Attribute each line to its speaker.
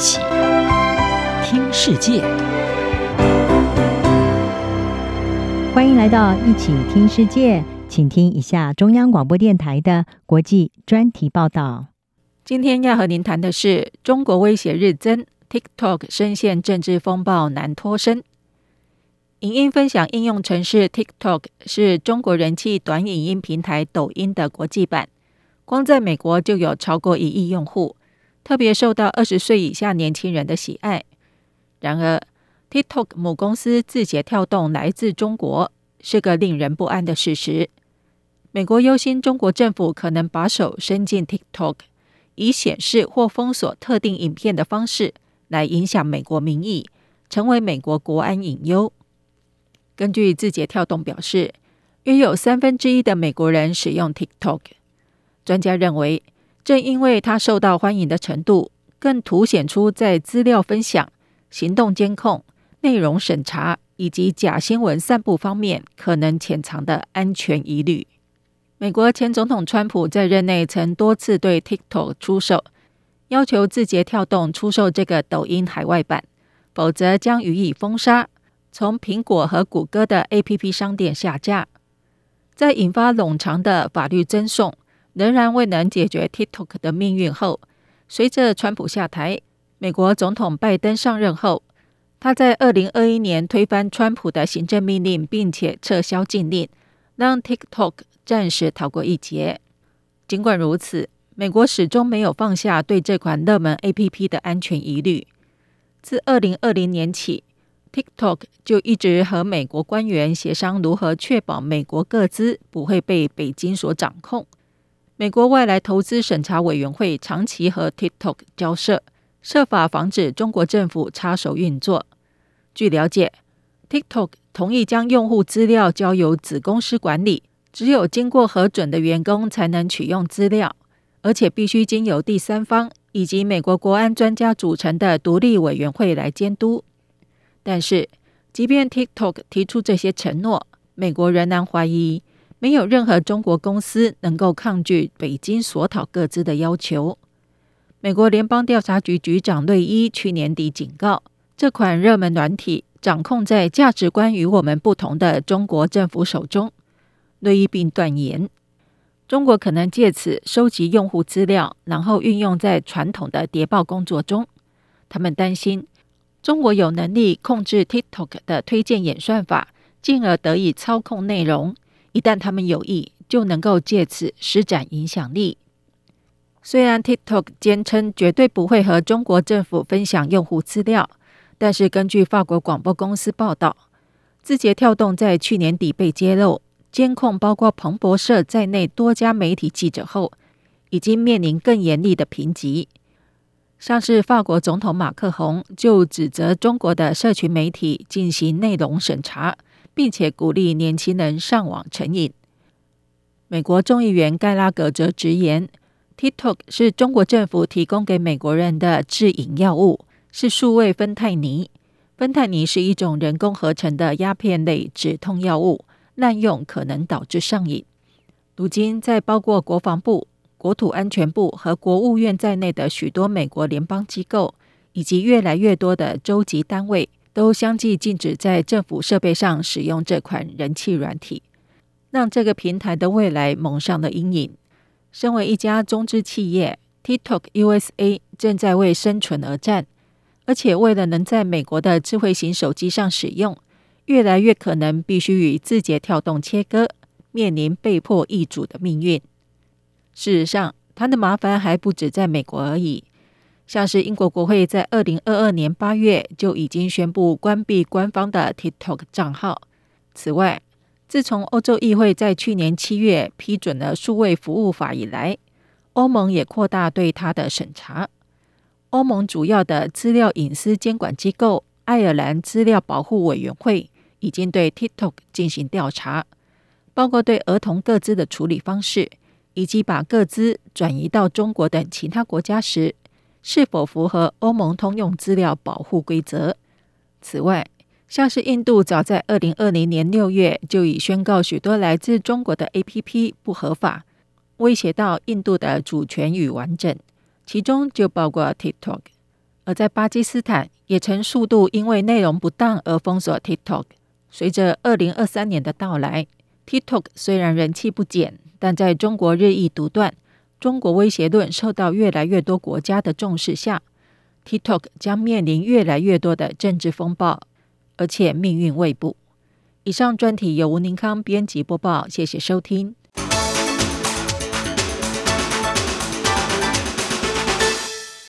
Speaker 1: 起听世界，
Speaker 2: 欢迎来到一起听世界，请听一下中央广播电台的国际专题报道。
Speaker 3: 今天要和您谈的是中国威胁日增，TikTok 深陷政治风暴难脱身。影音分享应用程式 TikTok 是中国人气短影音平台抖音的国际版，光在美国就有超过一亿用户。特别受到二十岁以下年轻人的喜爱。然而，TikTok 母公司字节跳动来自中国，是个令人不安的事实。美国忧心中国政府可能把手伸进 TikTok，以显示或封锁特定影片的方式来影响美国民意，成为美国国安隐忧。根据字节跳动表示，约有三分之一的美国人使用 TikTok。专家认为，正因为它受到欢迎的程度，更凸显出在资料分享、行动监控、内容审查以及假新闻散布方面可能潜藏的安全疑虑。美国前总统川普在任内曾多次对 TikTok 出手，要求字节跳动出售这个抖音海外版，否则将予以封杀，从苹果和谷歌的 APP 商店下架。在引发冗长的法律争讼。仍然未能解决 TikTok 的命运后，随着川普下台，美国总统拜登上任后，他在二零二一年推翻川普的行政命令，并且撤销禁令，让 TikTok 暂时逃过一劫。尽管如此，美国始终没有放下对这款热门 APP 的安全疑虑。自二零二零年起，TikTok 就一直和美国官员协商如何确保美国各资不会被北京所掌控。美国外来投资审查委员会长期和 TikTok 交涉，设法防止中国政府插手运作。据了解，TikTok 同意将用户资料交由子公司管理，只有经过核准的员工才能取用资料，而且必须经由第三方以及美国国安专家组成的独立委员会来监督。但是，即便 TikTok 提出这些承诺，美国仍然怀疑。没有任何中国公司能够抗拒北京索讨各资的要求。美国联邦调查局局长瑞伊去年底警告，这款热门软体掌控在价值观与我们不同的中国政府手中。瑞伊并断言，中国可能借此收集用户资料，然后运用在传统的谍报工作中。他们担心，中国有能力控制 TikTok 的推荐演算法，进而得以操控内容。一旦他们有意，就能够借此施展影响力。虽然 TikTok 坚称绝对不会和中国政府分享用户资料，但是根据法国广播公司报道，字节跳动在去年底被揭露监控包括彭博社在内多家媒体记者后，已经面临更严厉的评级。像是法国总统马克宏就指责中国的社群媒体进行内容审查。并且鼓励年轻人上网成瘾。美国众议员盖拉格则直言，TikTok 是中国政府提供给美国人的致瘾药物，是数位芬太尼。芬太尼是一种人工合成的鸦片类止痛药物，滥用可能导致上瘾。如今，在包括国防部、国土安全部和国务院在内的许多美国联邦机构，以及越来越多的州级单位。都相继禁止在政府设备上使用这款人气软体，让这个平台的未来蒙上了阴影。身为一家中资企业，TikTok USA 正在为生存而战，而且为了能在美国的智慧型手机上使用，越来越可能必须与字节跳动切割，面临被迫易主的命运。事实上，它的麻烦还不止在美国而已。像是英国国会在二零二二年八月就已经宣布关闭官方的 TikTok 账号。此外，自从欧洲议会在去年七月批准了数位服务法以来，欧盟也扩大对它的审查。欧盟主要的资料隐私监管机构爱尔兰资料保护委员会已经对 TikTok 进行调查，包括对儿童个资的处理方式，以及把个资转移到中国等其他国家时。是否符合欧盟通用资料保护规则？此外，像是印度早在二零二零年六月就已宣告许多来自中国的 APP 不合法，威胁到印度的主权与完整，其中就包括 TikTok。而在巴基斯坦，也曾数度因为内容不当而封锁 TikTok。随着二零二三年的到来，TikTok 虽然人气不减，但在中国日益独断、中国威胁论受到越来越多国家的重视下，TikTok 将面临越来越多的政治风暴，而且命运未卜。以上专题由吴宁康编辑播报，谢谢收听。